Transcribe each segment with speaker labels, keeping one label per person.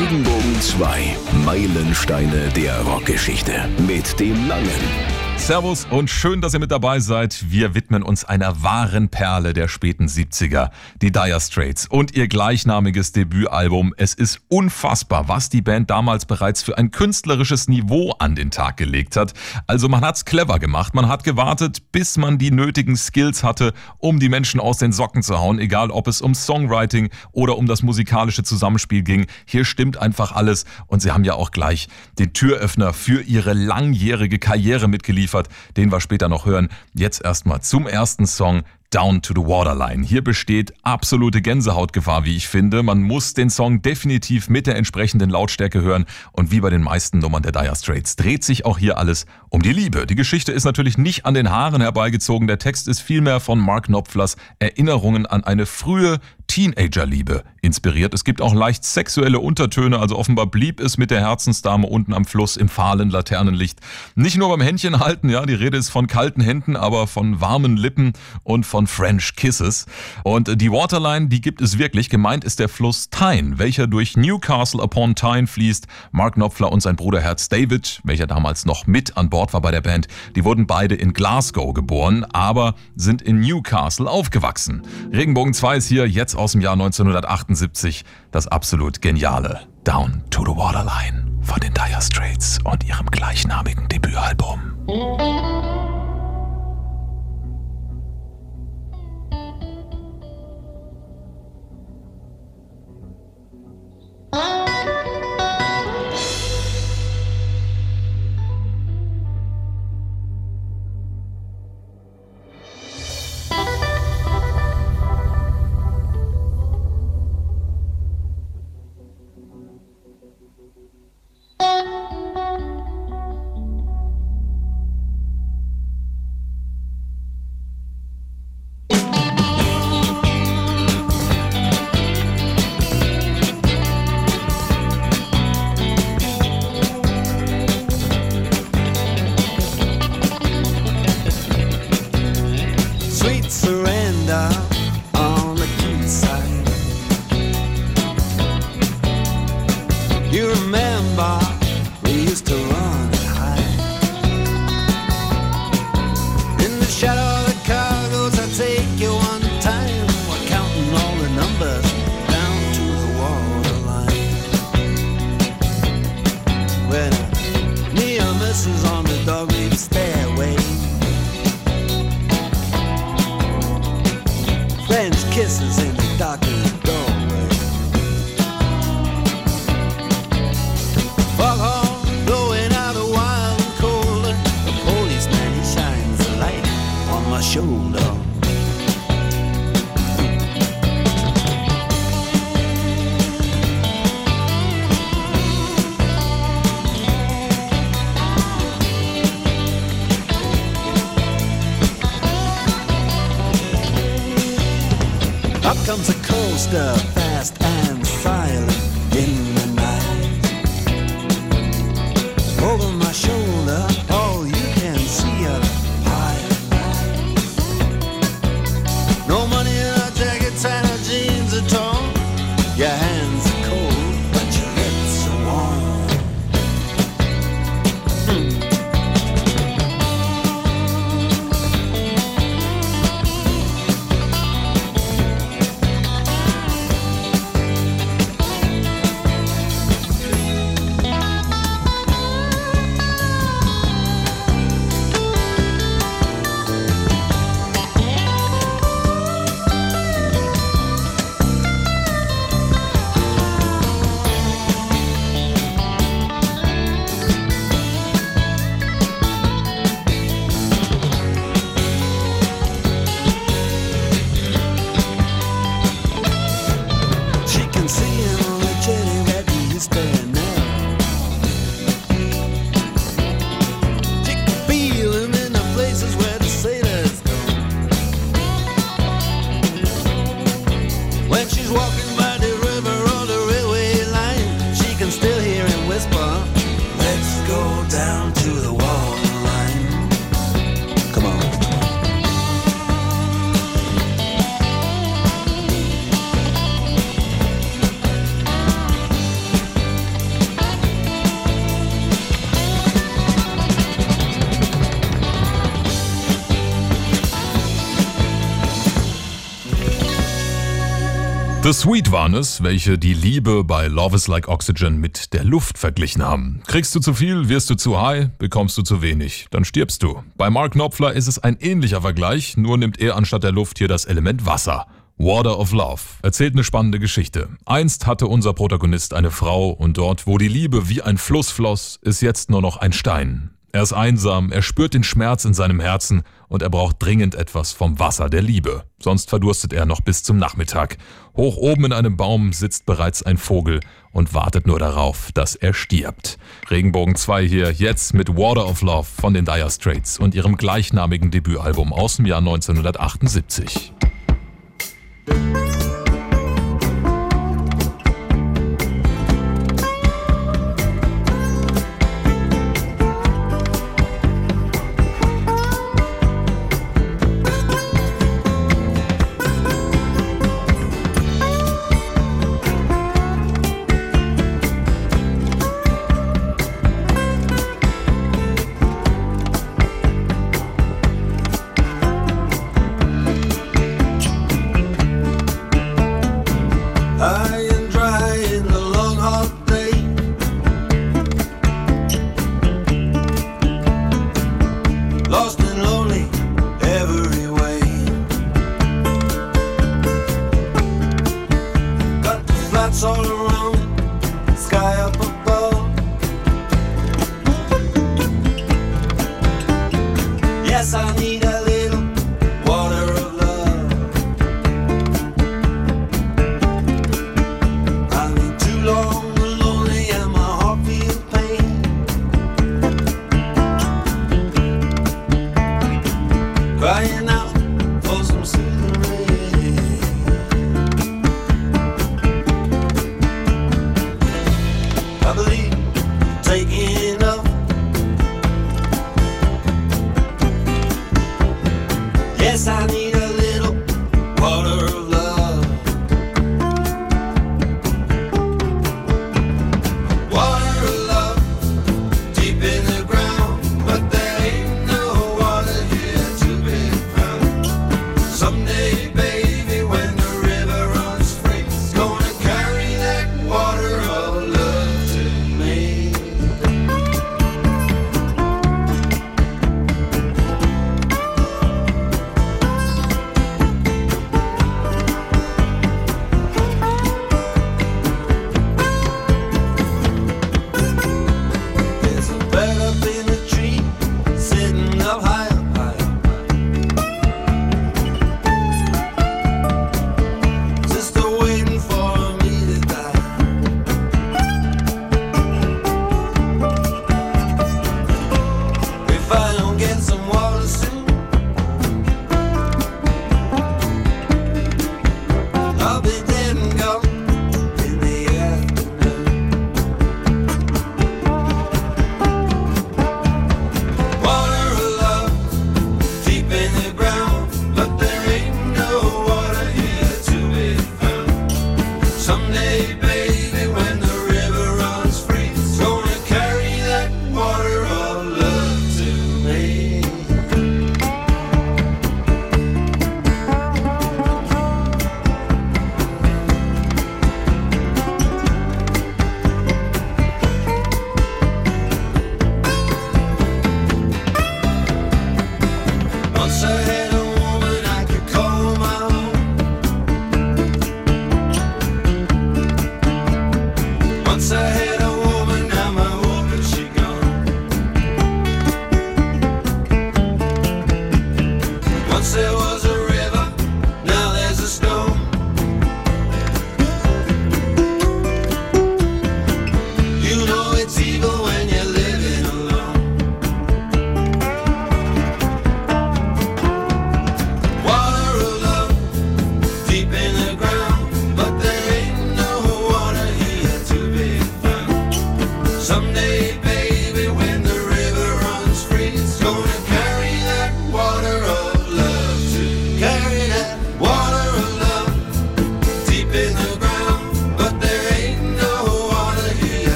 Speaker 1: Regenbogen 2, Meilensteine der Rockgeschichte mit dem Langen.
Speaker 2: Servus und schön, dass ihr mit dabei seid. Wir widmen uns einer wahren Perle der späten 70er, die Dire Straits und ihr gleichnamiges Debütalbum. Es ist unfassbar, was die Band damals bereits für ein künstlerisches Niveau an den Tag gelegt hat. Also man hat's clever gemacht, man hat gewartet, bis man die nötigen Skills hatte, um die Menschen aus den Socken zu hauen, egal ob es um Songwriting oder um das musikalische Zusammenspiel ging. Hier stimmt einfach alles und sie haben ja auch gleich den Türöffner für ihre langjährige Karriere mitgeliefert geliefert, den wir später noch hören. Jetzt erstmal zum ersten Song, Down to the Waterline. Hier besteht absolute Gänsehautgefahr, wie ich finde. Man muss den Song definitiv mit der entsprechenden Lautstärke hören und wie bei den meisten Nummern der Dire Straits dreht sich auch hier alles um die Liebe. Die Geschichte ist natürlich nicht an den Haaren herbeigezogen. Der Text ist vielmehr von Mark Knopflers Erinnerungen an eine frühe Teenagerliebe inspiriert. Es gibt auch leicht sexuelle Untertöne, also offenbar blieb es mit der Herzensdame unten am Fluss im fahlen Laternenlicht. Nicht nur beim Händchen halten, ja, die Rede ist von kalten Händen, aber von warmen Lippen und von French Kisses. Und die Waterline, die gibt es wirklich. Gemeint ist der Fluss Tyne, welcher durch Newcastle upon Tyne fließt. Mark Knopfler und sein Bruder Herz David, welcher damals noch mit an Bord war bei der Band, die wurden beide in Glasgow geboren, aber sind in Newcastle aufgewachsen. Regenbogen 2 ist hier jetzt aus dem Jahr 1978 das absolut geniale Down to the Waterline von den Dire Straits und ihrem gleichnamigen Debütalbum.
Speaker 3: voices in é the tá darkened Sweet waren es, welche die Liebe bei Love is Like Oxygen mit der Luft verglichen haben. Kriegst du zu viel, wirst du zu high, bekommst du zu wenig, dann stirbst du. Bei Mark Knopfler ist es ein ähnlicher Vergleich, nur nimmt er anstatt der Luft hier das Element Wasser. Water of Love erzählt eine spannende Geschichte. Einst hatte unser Protagonist eine Frau und dort, wo die Liebe wie ein Fluss floss, ist jetzt nur noch ein Stein. Er ist einsam, er spürt den Schmerz in seinem Herzen und er braucht dringend etwas vom Wasser der Liebe. Sonst verdurstet er noch bis zum Nachmittag. Hoch oben in einem Baum sitzt bereits ein Vogel und wartet nur darauf, dass er stirbt. Regenbogen 2 hier jetzt mit Water of Love von den Dire Straits und ihrem gleichnamigen Debütalbum aus dem Jahr 1978. Yes, I need.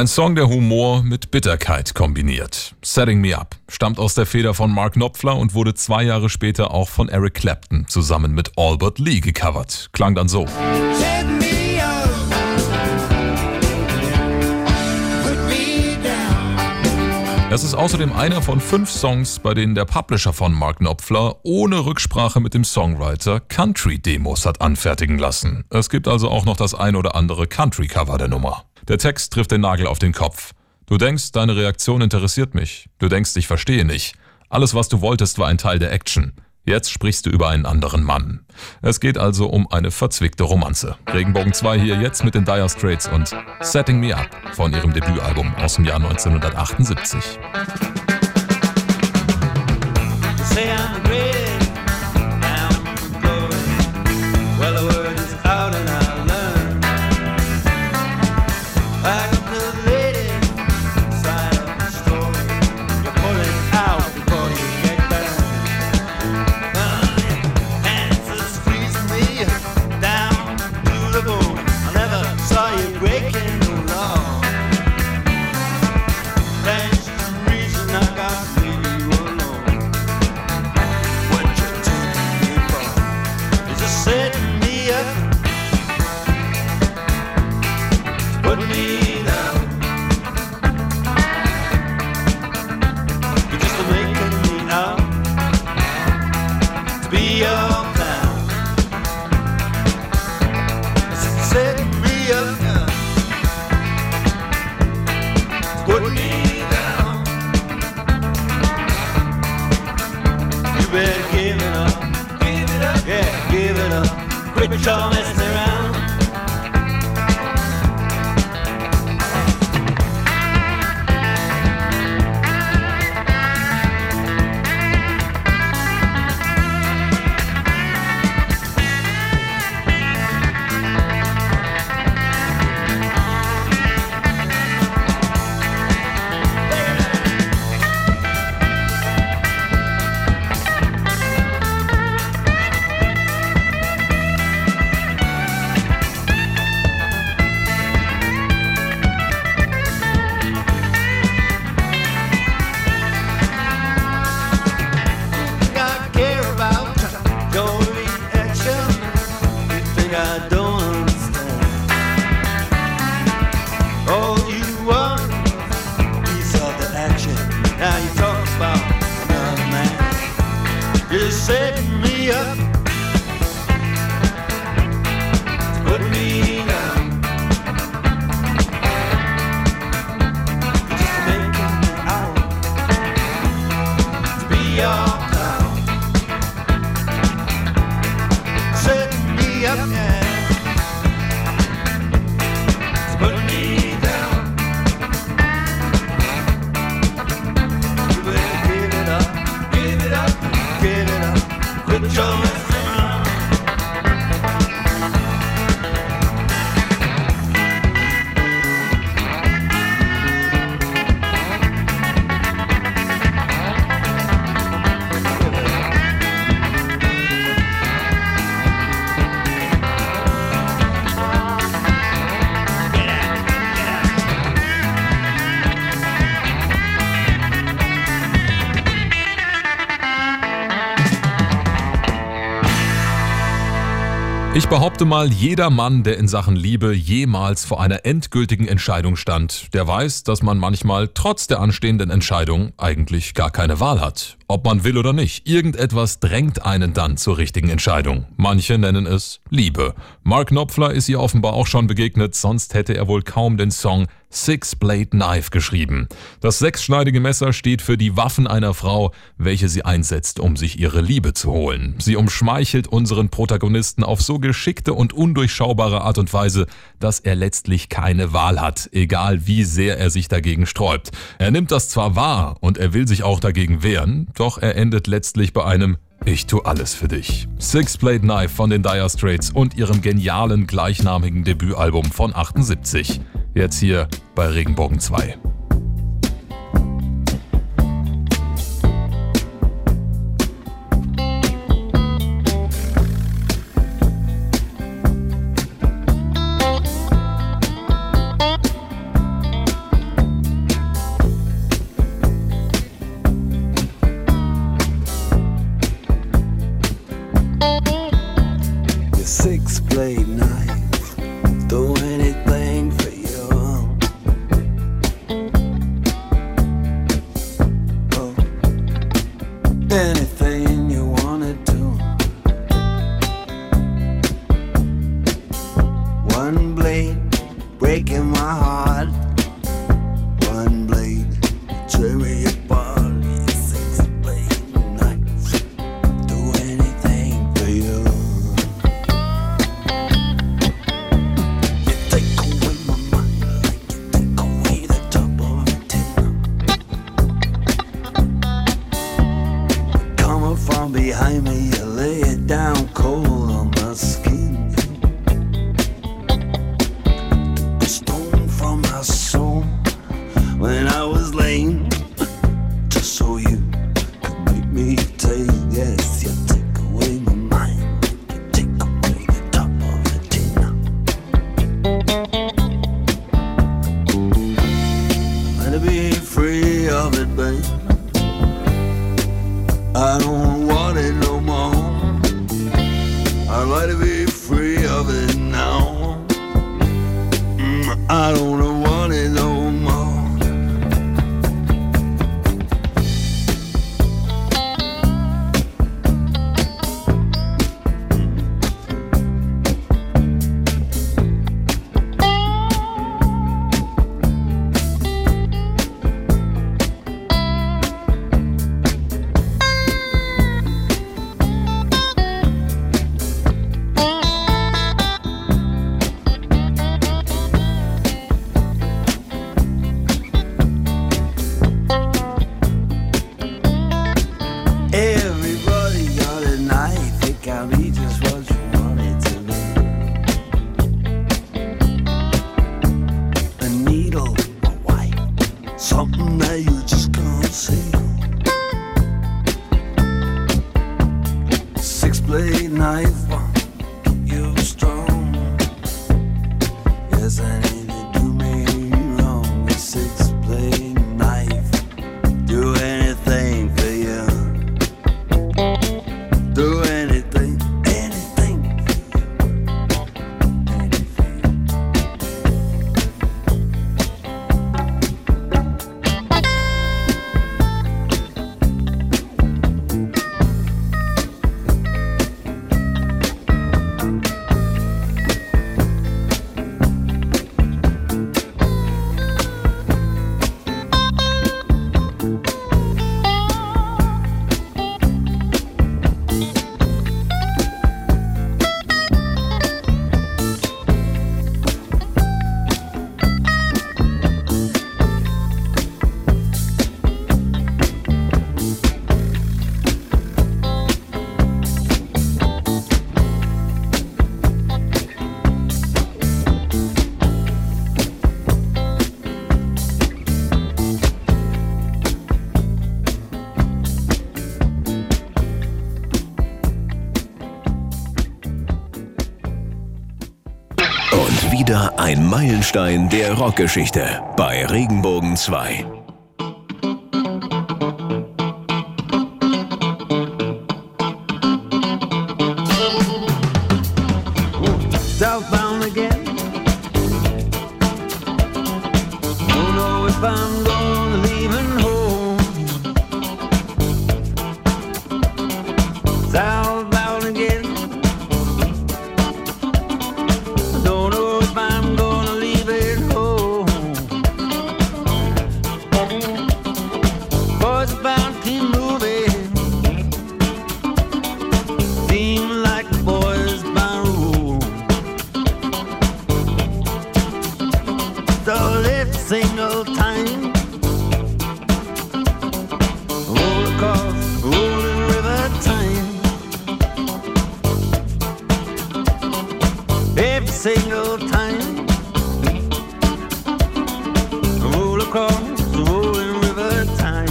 Speaker 2: Ein Song, der Humor mit Bitterkeit kombiniert. Setting Me Up stammt aus der Feder von Mark Knopfler und wurde zwei Jahre später auch von Eric Clapton zusammen mit Albert Lee gecovert. Klang dann so. Es ist außerdem einer von fünf Songs, bei denen der Publisher von Mark Knopfler ohne Rücksprache mit dem Songwriter Country-Demos hat anfertigen lassen. Es gibt also auch noch das ein oder andere Country-Cover der Nummer. Der Text trifft den Nagel auf den Kopf. Du denkst, deine Reaktion interessiert mich. Du denkst, ich verstehe nicht. Alles, was du wolltest, war ein Teil der Action. Jetzt sprichst du über einen anderen Mann. Es geht also um eine verzwickte Romanze. Regenbogen 2 hier jetzt mit den Dire Straits und Setting Me Up von ihrem Debütalbum aus dem Jahr 1978. Ich behaupte mal, jeder Mann, der in Sachen Liebe jemals vor einer endgültigen Entscheidung stand, der weiß, dass man manchmal trotz der anstehenden Entscheidung eigentlich gar keine Wahl hat. Ob man will oder nicht, irgendetwas drängt einen dann zur richtigen Entscheidung. Manche nennen es Liebe. Mark Knopfler ist ihr offenbar auch schon begegnet, sonst hätte er wohl kaum den Song Six Blade Knife geschrieben. Das sechsschneidige Messer steht für die Waffen einer Frau, welche sie einsetzt, um sich ihre Liebe zu holen. Sie umschmeichelt unseren Protagonisten auf so geschickte und undurchschaubare Art und Weise, dass er letztlich keine Wahl hat, egal wie sehr er sich dagegen sträubt. Er nimmt das zwar wahr und er will sich auch dagegen wehren, doch er endet letztlich bei einem ich tu alles für dich. Six Blade Knife von den Dire Straits und ihrem genialen gleichnamigen Debütalbum von 78. Jetzt hier bei Regenbogen 2.
Speaker 3: Meilenstein der Rockgeschichte bei Regenbogen 2.
Speaker 2: across rolling time.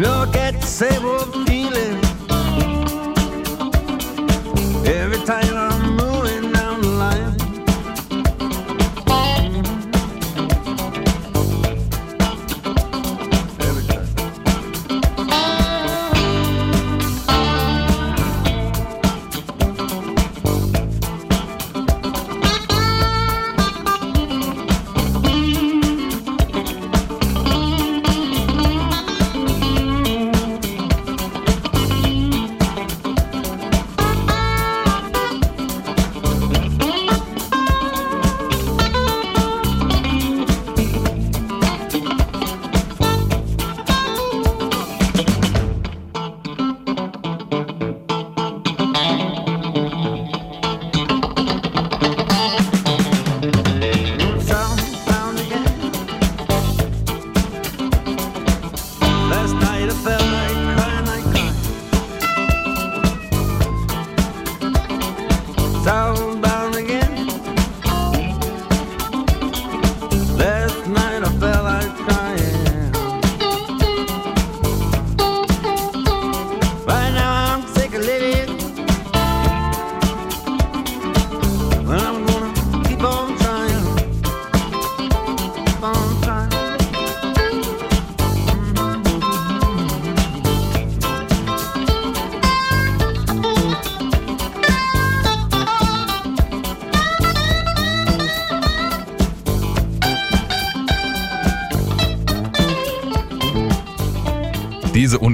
Speaker 2: Look at the sable.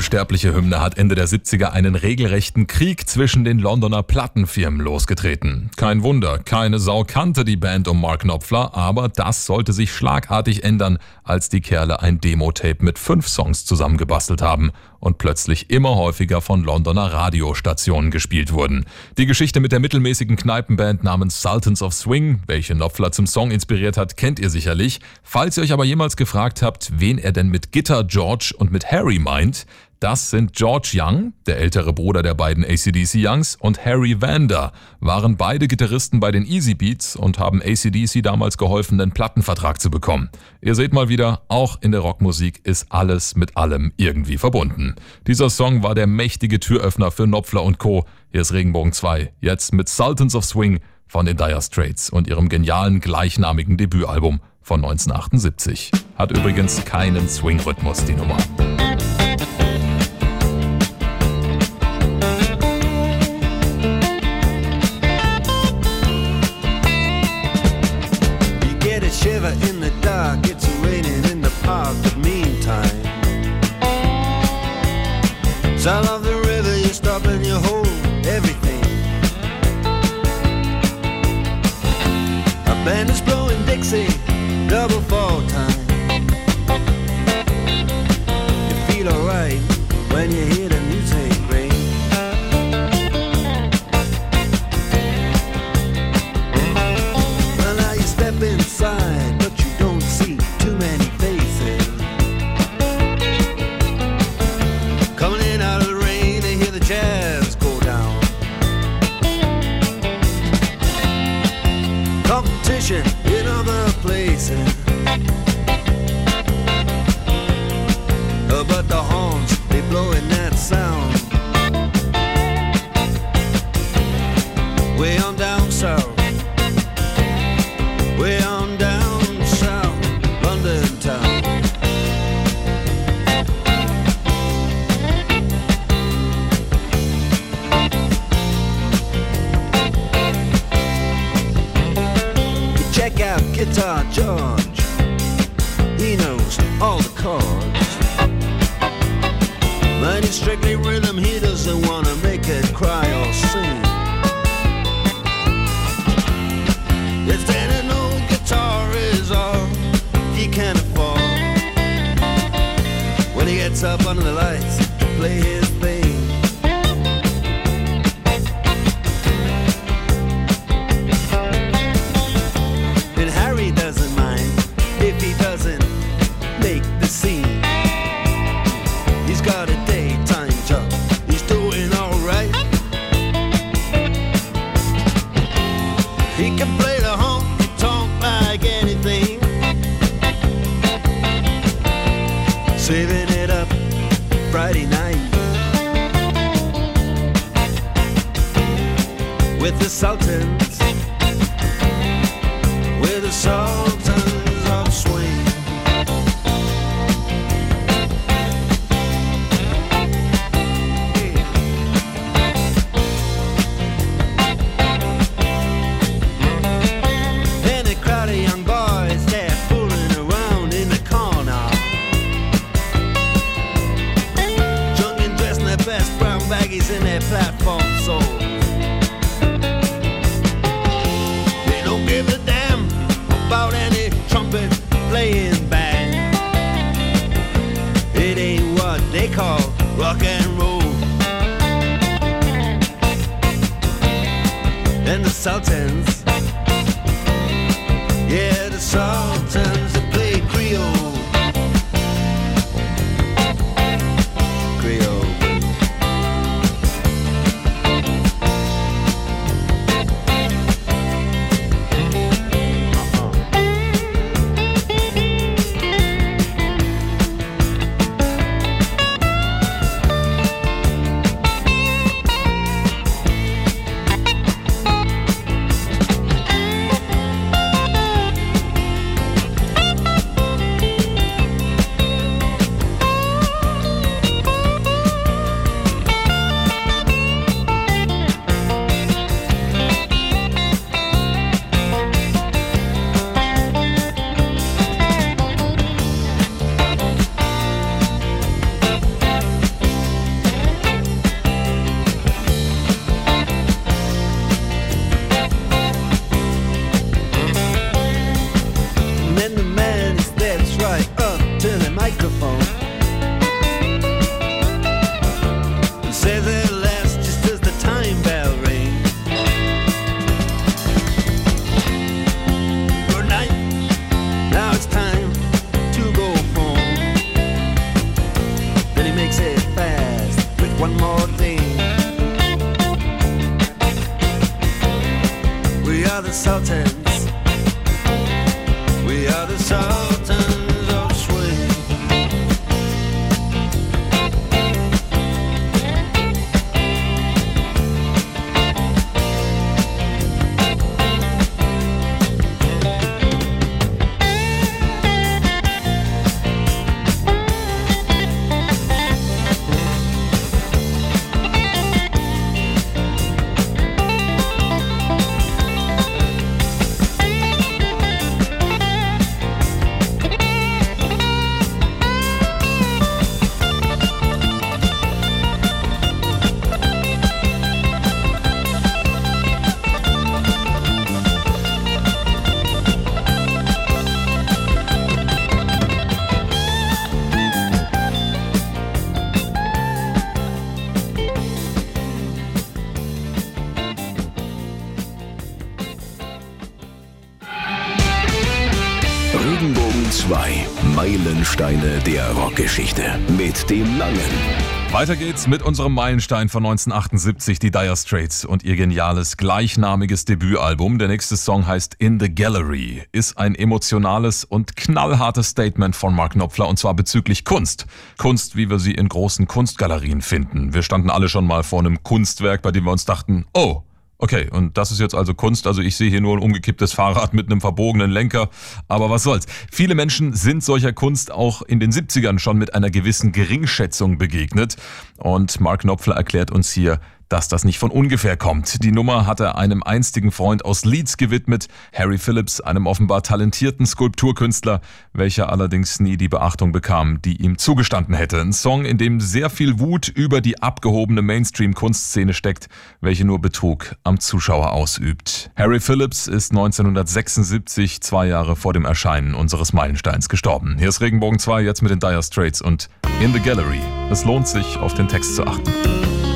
Speaker 2: Unsterbliche Hymne hat Ende der 70er einen regelrechten Krieg zwischen den Londoner Plattenfirmen losgetreten. Kein Wunder, keine Sau kannte die Band um Mark Knopfler, aber das sollte sich schlagartig ändern, als die Kerle ein Demo-Tape mit fünf Songs zusammengebastelt haben und plötzlich immer häufiger von Londoner Radiostationen gespielt wurden. Die Geschichte mit der mittelmäßigen Kneipenband namens Sultans of Swing, welche Knopfler zum Song inspiriert hat, kennt ihr sicherlich. Falls ihr euch aber jemals gefragt habt, wen er denn mit Gitter George und mit Harry meint, das sind George Young, der ältere Bruder der beiden ACDC Youngs, und Harry Vander, waren beide Gitarristen bei den Easy Beats und haben ACDC damals geholfen, den Plattenvertrag zu bekommen. Ihr seht mal wieder, auch in der Rockmusik ist alles mit allem irgendwie verbunden. Dieser Song war der mächtige Türöffner für Knopfler und Co. Hier ist Regenbogen 2, jetzt mit Sultans of Swing von den Dire Straits und ihrem genialen gleichnamigen Debütalbum von 1978. Hat übrigens keinen Swing-Rhythmus, die Nummer.
Speaker 3: Up under the lights. Play his And the Sultans, We are the Sultans. We are the Sultans
Speaker 1: der Rockgeschichte. Mit dem Langen.
Speaker 2: Weiter geht's mit unserem Meilenstein von 1978, die Dire Straits und ihr geniales gleichnamiges Debütalbum. Der nächste Song heißt In the Gallery, ist ein emotionales und knallhartes Statement von Mark Knopfler und zwar bezüglich Kunst. Kunst, wie wir sie in großen Kunstgalerien finden. Wir standen alle schon mal vor einem Kunstwerk, bei dem wir uns dachten, oh, Okay, und das ist jetzt also Kunst. Also ich sehe hier nur ein umgekipptes Fahrrad mit einem verbogenen Lenker. Aber was soll's. Viele Menschen sind solcher Kunst auch in den 70ern schon mit einer gewissen Geringschätzung begegnet. Und Mark Knopfler erklärt uns hier, dass das nicht von ungefähr kommt. Die Nummer hat er einem einstigen Freund aus Leeds gewidmet, Harry Phillips, einem offenbar talentierten Skulpturkünstler, welcher allerdings nie die Beachtung bekam, die ihm zugestanden hätte. Ein Song, in dem sehr viel Wut über die abgehobene Mainstream-Kunstszene steckt, welche nur Betrug am Zuschauer ausübt. Harry Phillips ist 1976, zwei Jahre vor dem Erscheinen unseres Meilensteins, gestorben. Hier ist Regenbogen 2 jetzt mit den Dire Straits und In the Gallery. Es lohnt sich, auf den Text zu achten.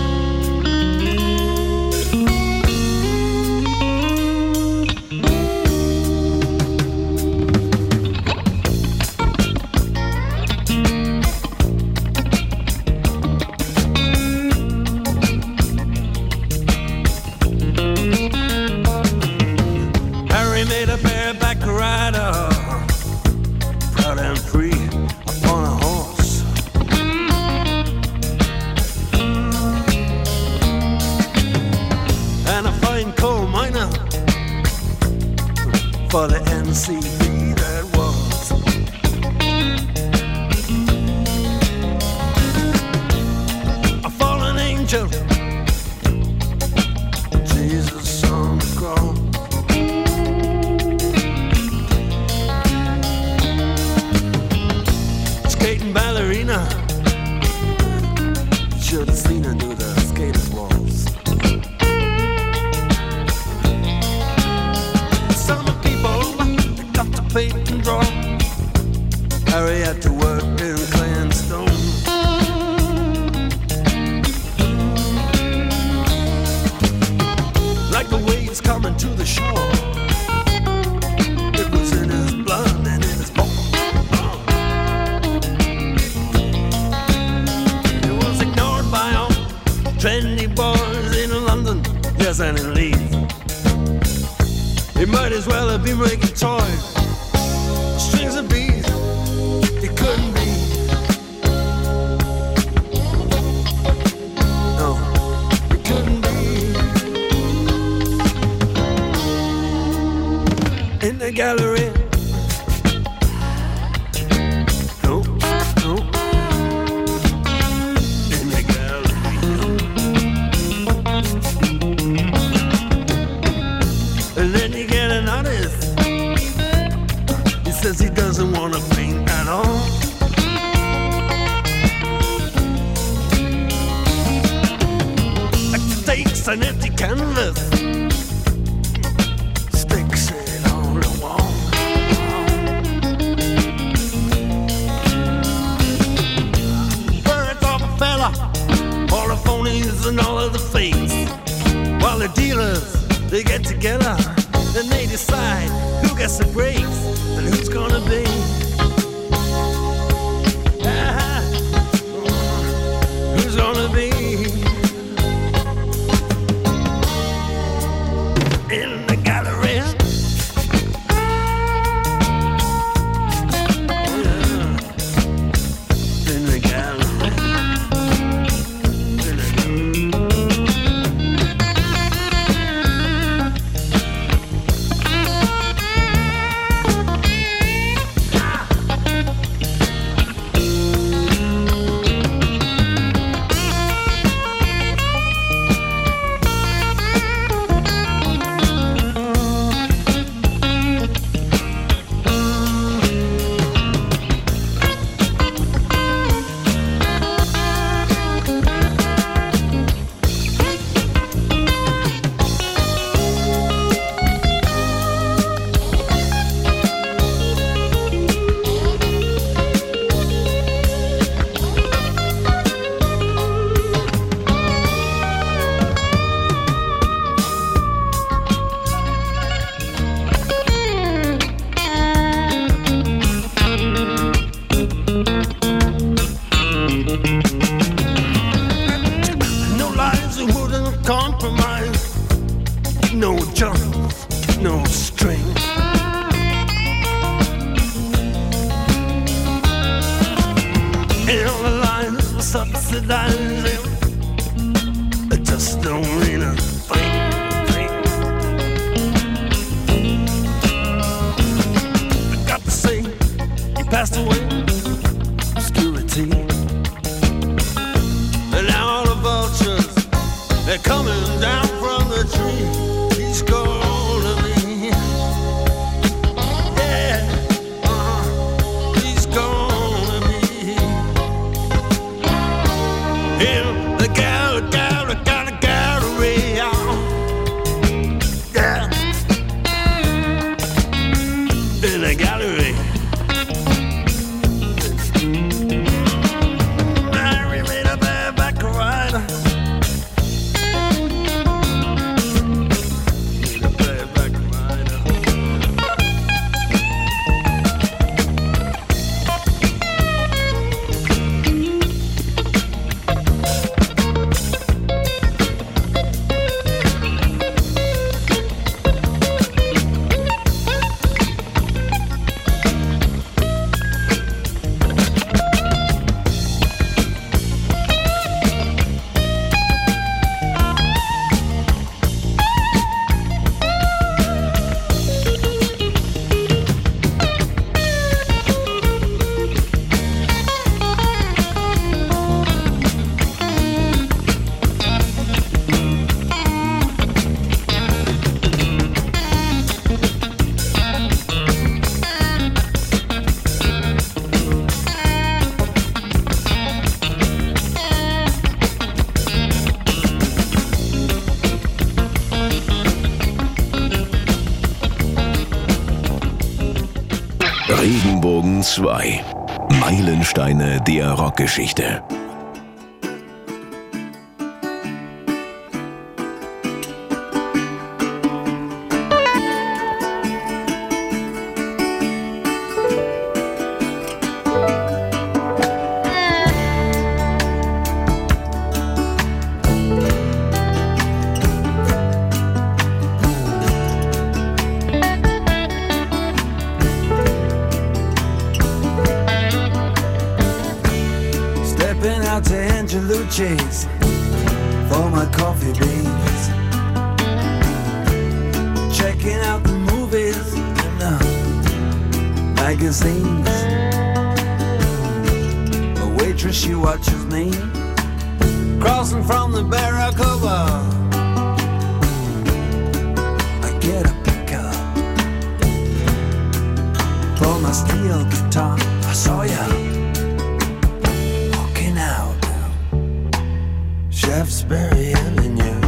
Speaker 3: children. an empty canvas. It on the wall. Birds of a feather, all the phonies and all of the fakes. While the dealers, they get together and they decide who gets the breaks and who's gonna be.
Speaker 1: Der Rockgeschichte.
Speaker 4: Angelucci's for my coffee beans. Checking out the movies and the magazines. A waitress, she watches me crossing from the Barracuda. I get a pickup for my steel guitar. I saw ya Shaftesbury Avenue.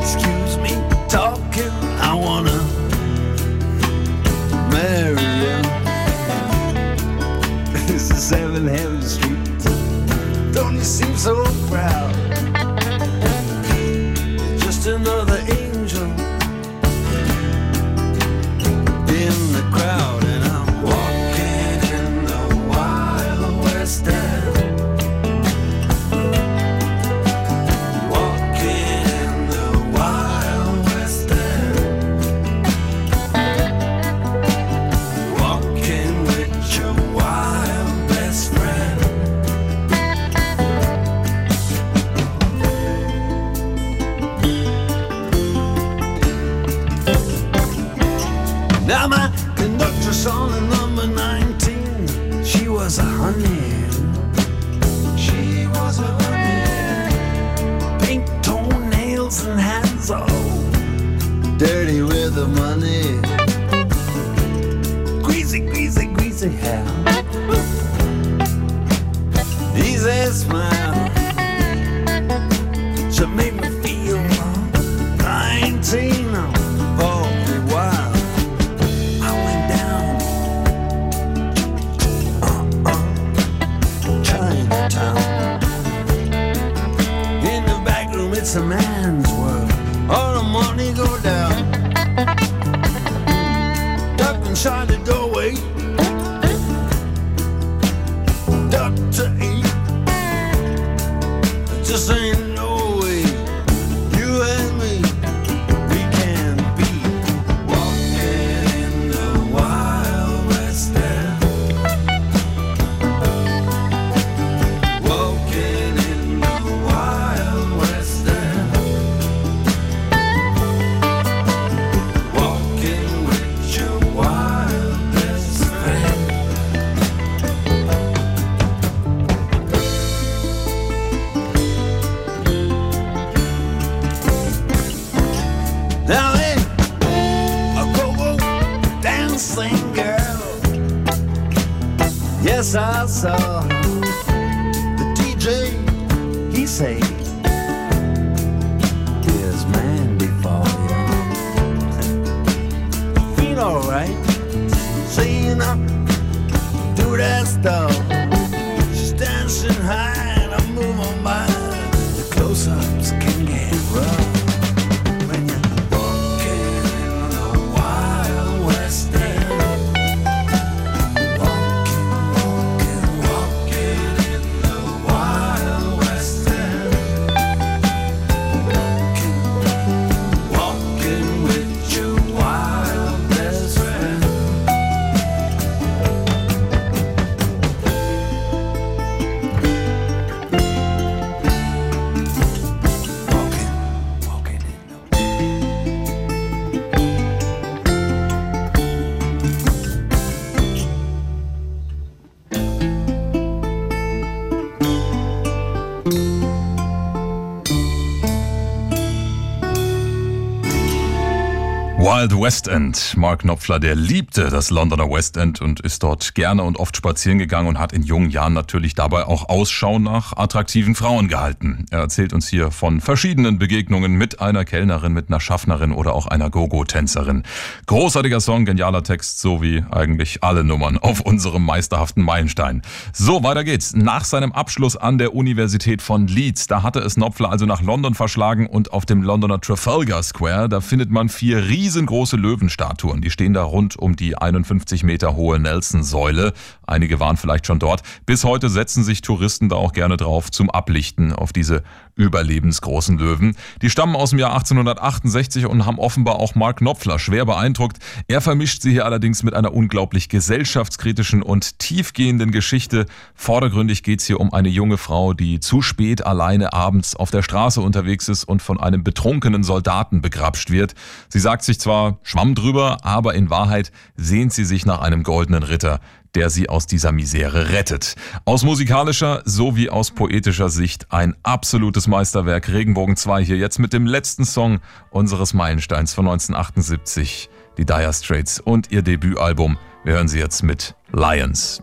Speaker 4: Excuse me, talking. I wanna marry you. This is 7 Heaven Street. Don't you seem so proud? Just another
Speaker 3: Doctor's on the number 19. She was a honey. She was a honey. Pink toenails and hands all dirty with the money. Greasy, greasy, greasy hair. Dancing girl. Yes, I saw the DJ. He say, "Here's Mandy for you." Feel alright, seeing up, do that stuff. She's dancing high Wild West End.
Speaker 2: Mark Knopfler, der liebte das Londoner West End und ist dort gerne und oft spazieren gegangen und hat in jungen Jahren natürlich dabei auch Ausschau nach attraktiven Frauen gehalten. Er erzählt uns hier von verschiedenen Begegnungen mit einer Kellnerin, mit einer Schaffnerin oder auch einer Gogo-Tänzerin. Großartiger Song, genialer Text, so wie eigentlich alle Nummern auf unserem meisterhaften Meilenstein. So, weiter geht's. Nach seinem Abschluss an der Universität von Leeds, da hatte es Knopfler also nach London verschlagen und auf dem Londoner Trafalgar Square, da findet man vier riesengroße Löwenstatuen. Die stehen da rund um die 51 Meter hohe Nelson-Säule. Einige waren vielleicht schon dort. Bis heute setzen sich Touristen da auch gerne drauf zum Ablichten auf diese überlebensgroßen Löwen. Die stammen aus dem Jahr 1868 und haben offenbar auch Mark Knopfler schwer beeindruckt. Er vermischt sie hier allerdings mit einer unglaublich gesellschaftskritischen und tiefgehenden Geschichte. Vordergründig geht es hier um eine junge Frau, die zu spät alleine abends auf der Straße unterwegs ist und von einem betrunkenen Soldaten begrapscht wird. Sie sagt sich zwar Schwamm drüber, aber in Wahrheit sehnt sie sich nach einem goldenen Ritter, der sie aus dieser Misere rettet. Aus musikalischer sowie aus poetischer Sicht ein absolutes Meisterwerk. Regenbogen 2 hier jetzt mit dem letzten Song unseres Meilensteins von 1978, die Dire Straits und ihr Debütalbum. Wir hören sie jetzt mit Lions.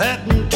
Speaker 4: hadn't